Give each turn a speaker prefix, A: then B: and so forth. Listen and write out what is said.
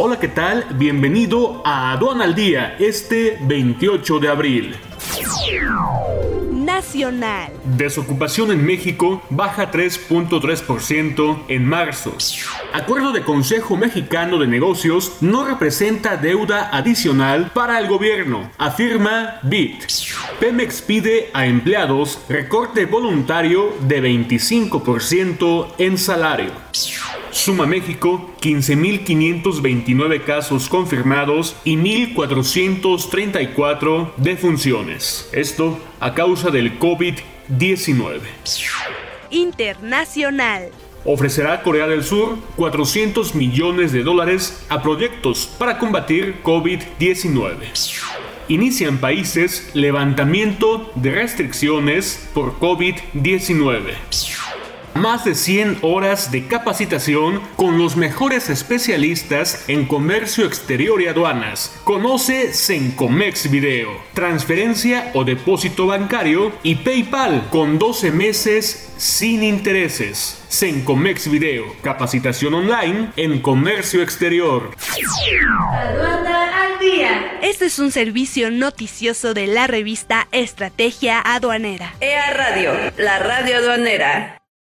A: Hola, ¿qué tal? Bienvenido a Aduana al Día, este 28 de abril.
B: Nacional.
A: Desocupación en México baja 3.3% en marzo. Acuerdo de Consejo Mexicano de Negocios no representa deuda adicional para el gobierno, afirma BIT. Pemex pide a empleados recorte voluntario de 25% en salario. Suma México 15.529 casos confirmados y 1.434 defunciones. Esto a causa del COVID-19.
B: Internacional.
A: Ofrecerá Corea del Sur 400 millones de dólares a proyectos para combatir COVID-19. Inician países levantamiento de restricciones por COVID-19 más de 100 horas de capacitación con los mejores especialistas en comercio exterior y aduanas. Conoce Sencomex Video, transferencia o depósito bancario y PayPal con 12 meses sin intereses. Sencomex Video, capacitación online en comercio exterior.
B: Aduana al día. Este es un servicio noticioso de la revista Estrategia Aduanera.
C: EA Radio, la radio aduanera.